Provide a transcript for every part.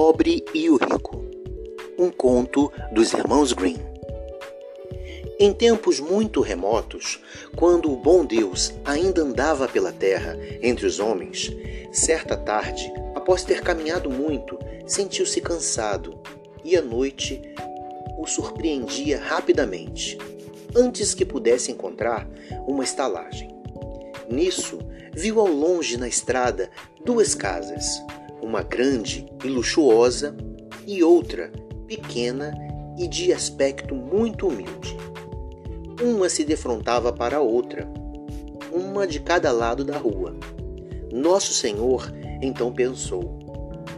Pobre e o Rico. Um conto dos irmãos Green. Em tempos muito remotos, quando o bom Deus ainda andava pela terra entre os homens, certa tarde, após ter caminhado muito, sentiu-se cansado e a noite o surpreendia rapidamente, antes que pudesse encontrar uma estalagem. Nisso, viu ao longe na estrada duas casas, uma grande e luxuosa e outra pequena e de aspecto muito humilde. Uma se defrontava para a outra, uma de cada lado da rua. Nosso Senhor então pensou: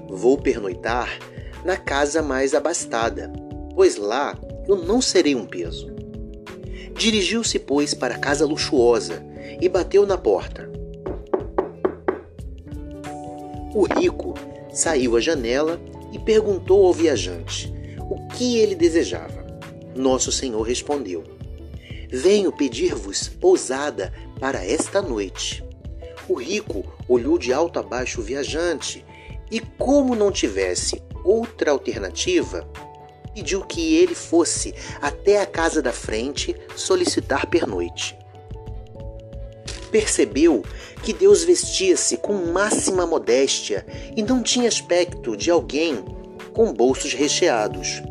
Vou pernoitar na casa mais abastada, pois lá eu não serei um peso. Dirigiu-se, pois, para a casa luxuosa e bateu na porta. O rico saiu à janela e perguntou ao viajante o que ele desejava. Nosso Senhor respondeu: Venho pedir-vos pousada para esta noite. O rico olhou de alto a baixo o viajante e, como não tivesse outra alternativa, pediu que ele fosse até a casa da frente solicitar pernoite percebeu que Deus vestia-se com máxima modéstia e não tinha aspecto de alguém com bolsos recheados.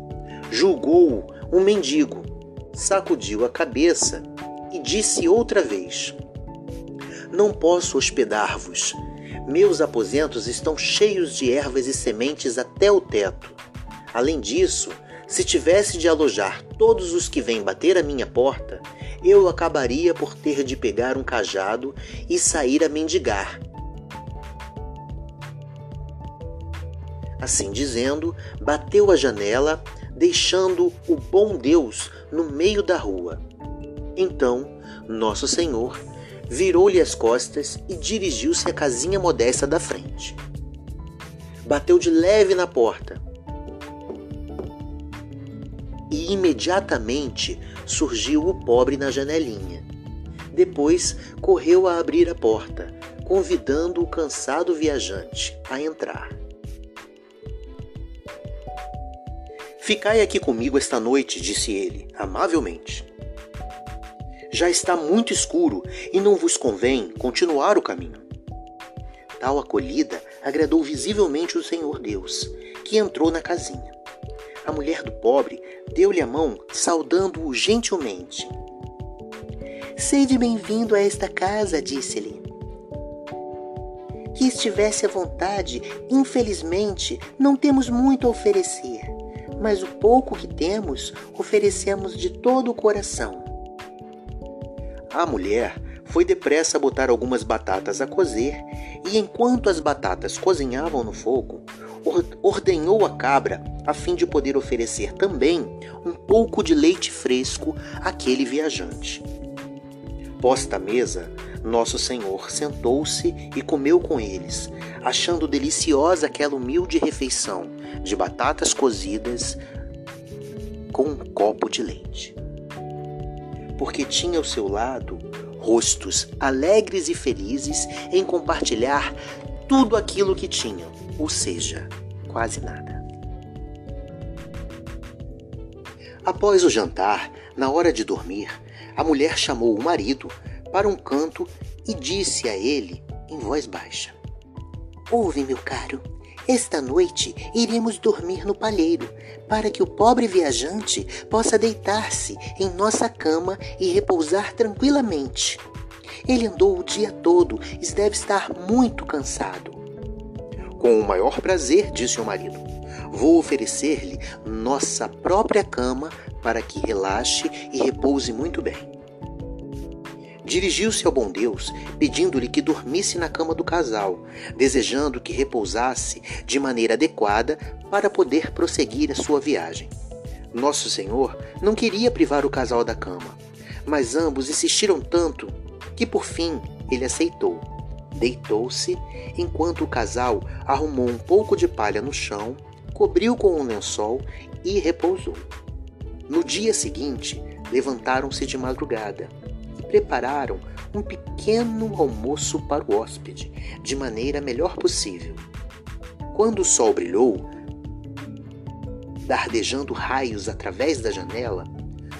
Julgou-o um mendigo, sacudiu a cabeça e disse outra vez: Não posso hospedar-vos. Meus aposentos estão cheios de ervas e sementes até o teto. Além disso, se tivesse de alojar todos os que vêm bater à minha porta, eu acabaria por ter de pegar um cajado e sair a mendigar. Assim dizendo, bateu a janela, deixando o bom Deus no meio da rua. Então, Nosso Senhor virou-lhe as costas e dirigiu-se à casinha modesta da frente. Bateu de leve na porta e imediatamente surgiu o pobre na janelinha. Depois correu a abrir a porta, convidando o cansado viajante a entrar. Ficai aqui comigo esta noite, disse ele, amavelmente. Já está muito escuro e não vos convém continuar o caminho. Tal acolhida agradou visivelmente o Senhor Deus, que entrou na casinha. A mulher do pobre deu-lhe a mão, saudando-o gentilmente. Seja bem-vindo a esta casa, disse-lhe. Que estivesse à vontade, infelizmente não temos muito a oferecer, mas o pouco que temos oferecemos de todo o coração. A mulher foi depressa botar algumas batatas a cozer e, enquanto as batatas cozinhavam no fogo, ordenhou a cabra a fim de poder oferecer também um pouco de leite fresco àquele viajante. Posta a mesa, Nosso Senhor sentou-se e comeu com eles, achando deliciosa aquela humilde refeição de batatas cozidas com um copo de leite. Porque tinha ao seu lado rostos alegres e felizes em compartilhar tudo aquilo que tinham, ou seja, quase nada. Após o jantar, na hora de dormir, a mulher chamou o marido para um canto e disse a ele em voz baixa: Ouve, meu caro, esta noite iremos dormir no palheiro, para que o pobre viajante possa deitar-se em nossa cama e repousar tranquilamente. Ele andou o dia todo e deve estar muito cansado. Com o maior prazer, disse o marido. Vou oferecer-lhe nossa própria cama para que relaxe e repouse muito bem. Dirigiu-se ao bom Deus, pedindo-lhe que dormisse na cama do casal, desejando que repousasse de maneira adequada para poder prosseguir a sua viagem. Nosso Senhor não queria privar o casal da cama, mas ambos insistiram tanto que por fim ele aceitou. Deitou-se enquanto o casal arrumou um pouco de palha no chão, cobriu com um lençol e repousou. No dia seguinte, levantaram-se de madrugada prepararam um pequeno almoço para o hóspede, de maneira melhor possível. Quando o sol brilhou, dardejando raios através da janela,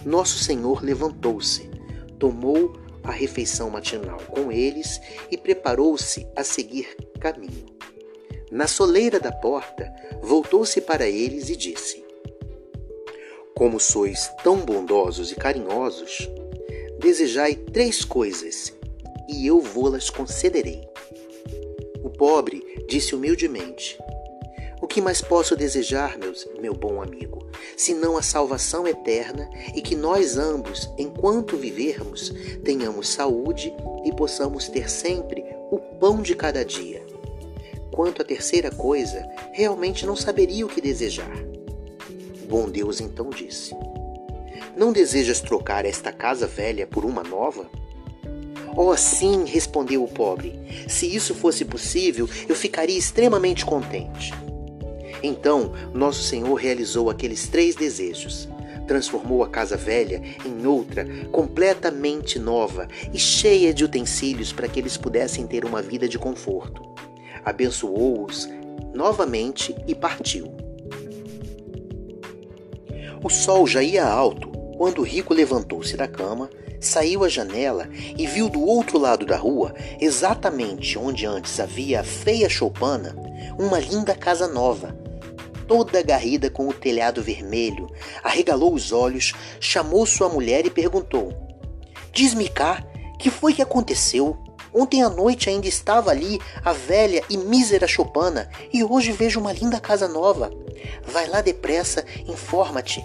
Nosso Senhor levantou-se, tomou a refeição matinal com eles e preparou-se a seguir caminho. Na soleira da porta, voltou-se para eles e disse: Como sois tão bondosos e carinhosos, desejai três coisas, e eu vou-las concederei. O pobre disse humildemente: que mais posso desejar, meus, meu bom amigo, senão a salvação eterna e que nós ambos, enquanto vivermos, tenhamos saúde e possamos ter sempre o pão de cada dia? Quanto à terceira coisa, realmente não saberia o que desejar. O bom Deus então disse: Não desejas trocar esta casa velha por uma nova? Oh, sim, respondeu o pobre. Se isso fosse possível, eu ficaria extremamente contente. Então, nosso Senhor realizou aqueles três desejos. Transformou a casa velha em outra completamente nova e cheia de utensílios para que eles pudessem ter uma vida de conforto. Abençoou-os novamente e partiu. O sol já ia alto quando o rico levantou-se da cama, saiu à janela e viu do outro lado da rua, exatamente onde antes havia a feia choupana, uma linda casa nova, toda garrida com o telhado vermelho. Arregalou os olhos, chamou sua mulher e perguntou: Diz-me cá, que foi que aconteceu? Ontem à noite ainda estava ali a velha e mísera choupana e hoje vejo uma linda casa nova. Vai lá depressa, informa-te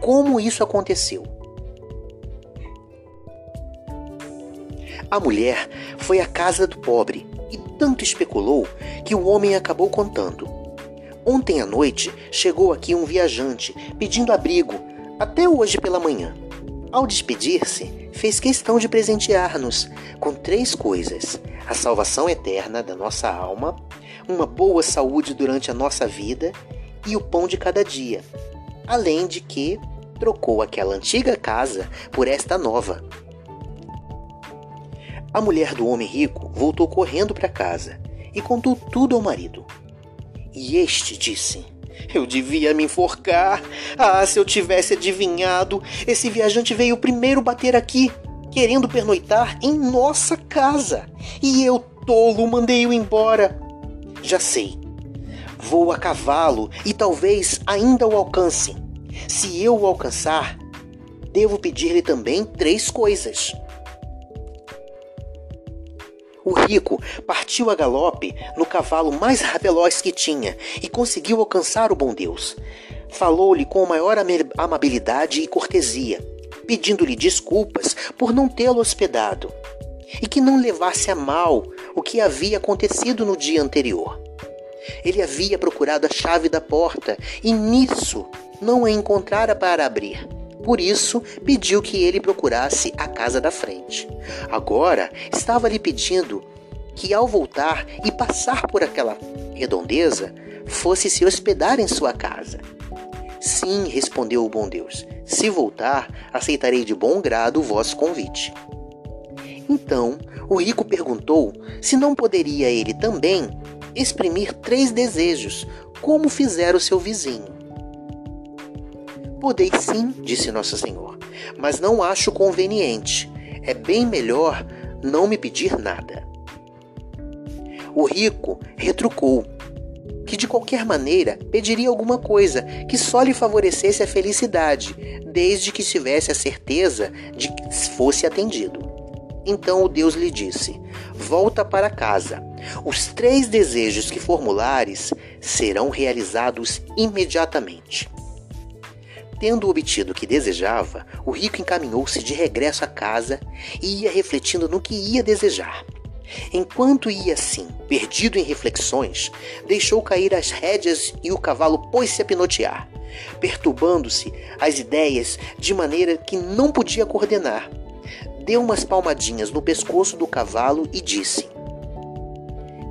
como isso aconteceu. A mulher foi à casa do pobre e tanto especulou que o homem acabou contando. Ontem à noite chegou aqui um viajante pedindo abrigo até hoje pela manhã. Ao despedir-se, fez questão de presentear-nos com três coisas: a salvação eterna da nossa alma, uma boa saúde durante a nossa vida e o pão de cada dia, além de que trocou aquela antiga casa por esta nova. A mulher do homem rico voltou correndo para casa e contou tudo ao marido. E este disse: Eu devia me enforcar. Ah, se eu tivesse adivinhado, esse viajante veio primeiro bater aqui, querendo pernoitar em nossa casa. E eu, tolo, mandei-o embora. Já sei. Vou a cavalo e talvez ainda o alcance. Se eu o alcançar, devo pedir-lhe também três coisas. O rico partiu a galope no cavalo mais veloz que tinha e conseguiu alcançar o bom Deus. Falou-lhe com a maior amabilidade e cortesia, pedindo-lhe desculpas por não tê-lo hospedado e que não levasse a mal o que havia acontecido no dia anterior. Ele havia procurado a chave da porta e nisso não a encontrara para abrir. Por isso, pediu que ele procurasse a casa da frente. Agora, estava lhe pedindo que, ao voltar e passar por aquela redondeza, fosse se hospedar em sua casa. Sim, respondeu o bom Deus. Se voltar, aceitarei de bom grado o vosso convite. Então, o rico perguntou se não poderia ele também exprimir três desejos, como fizera o seu vizinho. Podei sim, disse Nosso Senhor, mas não acho conveniente. É bem melhor não me pedir nada. O rico retrucou que de qualquer maneira pediria alguma coisa que só lhe favorecesse a felicidade, desde que tivesse a certeza de que fosse atendido. Então o Deus lhe disse: Volta para casa. Os três desejos que formulares serão realizados imediatamente. Tendo obtido o que desejava, o rico encaminhou-se de regresso à casa e ia refletindo no que ia desejar. Enquanto ia assim, perdido em reflexões, deixou cair as rédeas e o cavalo pôs-se a pinotear, perturbando-se as ideias de maneira que não podia coordenar. Deu umas palmadinhas no pescoço do cavalo e disse: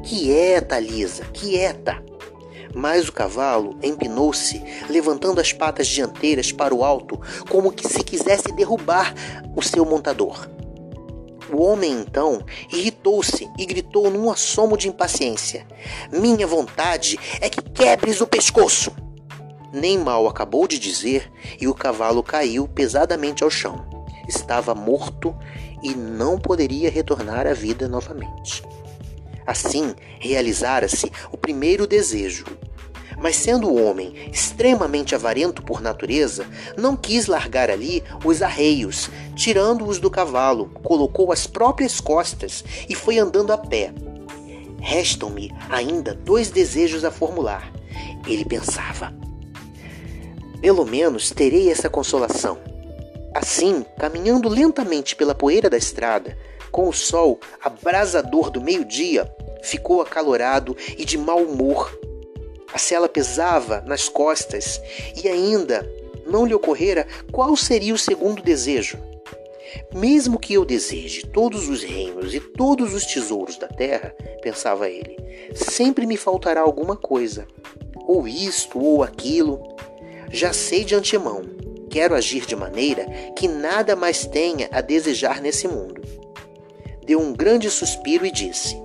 Quieta, Lisa, quieta! Mas o cavalo empinou-se, levantando as patas dianteiras para o alto, como que se quisesse derrubar o seu montador. O homem então irritou-se e gritou num assomo de impaciência: Minha vontade é que quebres o pescoço. Nem mal acabou de dizer e o cavalo caiu pesadamente ao chão. Estava morto e não poderia retornar à vida novamente. Assim, realizara-se o primeiro desejo. Mas sendo o homem extremamente avarento por natureza, não quis largar ali os arreios, tirando-os do cavalo, colocou as próprias costas e foi andando a pé. Restam-me ainda dois desejos a formular. Ele pensava. Pelo menos terei essa consolação. Assim, caminhando lentamente pela poeira da estrada, com o sol abrasador do meio-dia, ficou acalorado e de mau humor. A cela pesava nas costas e ainda não lhe ocorrera qual seria o segundo desejo. Mesmo que eu deseje todos os reinos e todos os tesouros da terra, pensava ele, sempre me faltará alguma coisa, ou isto ou aquilo. Já sei de antemão, quero agir de maneira que nada mais tenha a desejar nesse mundo deu um grande suspiro e disse: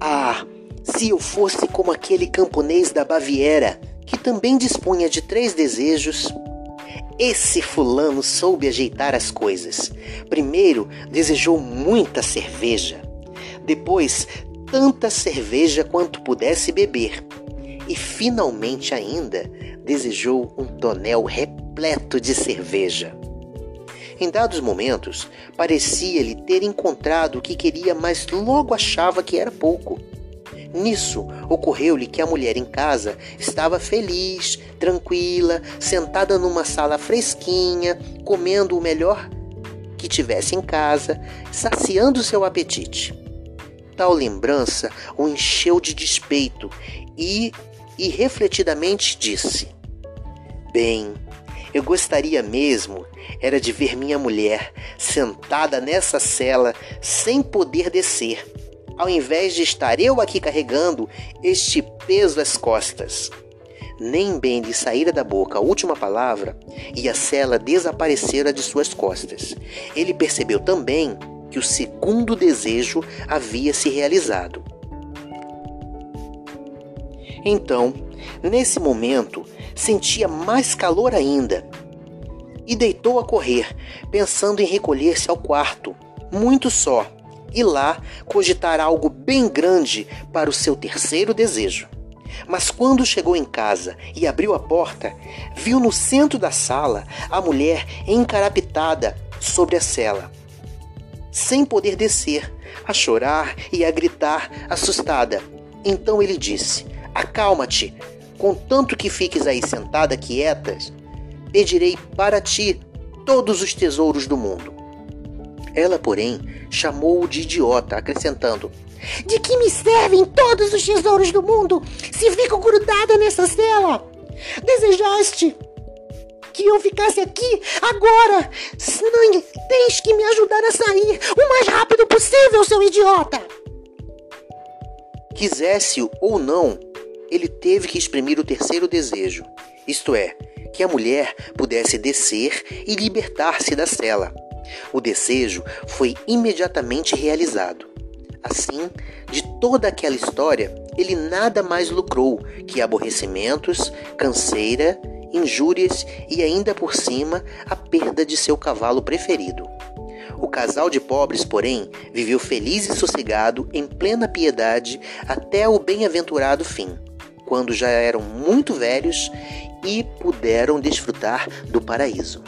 Ah, se eu fosse como aquele camponês da Baviera, que também dispunha de três desejos. Esse fulano soube ajeitar as coisas. Primeiro desejou muita cerveja, depois tanta cerveja quanto pudesse beber, e finalmente ainda desejou um tonel repleto de cerveja. Em dados momentos, parecia-lhe ter encontrado o que queria, mas logo achava que era pouco. Nisso, ocorreu-lhe que a mulher em casa estava feliz, tranquila, sentada numa sala fresquinha, comendo o melhor que tivesse em casa, saciando seu apetite. Tal lembrança o encheu de despeito e, irrefletidamente, disse: Bem, eu gostaria mesmo era de ver minha mulher sentada nessa cela sem poder descer, ao invés de estar eu aqui carregando este peso às costas. Nem bem lhe saíra da boca a última palavra e a cela desaparecera de suas costas. Ele percebeu também que o segundo desejo havia se realizado. Então, nesse momento, sentia mais calor ainda e deitou a correr, pensando em recolher-se ao quarto, muito só, e lá cogitar algo bem grande para o seu terceiro desejo. Mas quando chegou em casa e abriu a porta, viu no centro da sala a mulher encarapitada sobre a cela, sem poder descer, a chorar e a gritar assustada. Então ele disse: Acalma-te, contanto que fiques aí sentada quieta, pedirei para ti todos os tesouros do mundo. Ela, porém, chamou-o de idiota, acrescentando: De que me servem todos os tesouros do mundo se fico grudada nessa cela? Desejaste que eu ficasse aqui agora. Não tens que me ajudar a sair o mais rápido possível, seu idiota. Quisesse ou não, ele teve que exprimir o terceiro desejo, isto é, que a mulher pudesse descer e libertar-se da cela. O desejo foi imediatamente realizado. Assim, de toda aquela história, ele nada mais lucrou que aborrecimentos, canseira, injúrias e ainda por cima a perda de seu cavalo preferido. O casal de pobres, porém, viveu feliz e sossegado em plena piedade até o bem-aventurado fim quando já eram muito velhos e puderam desfrutar do paraíso.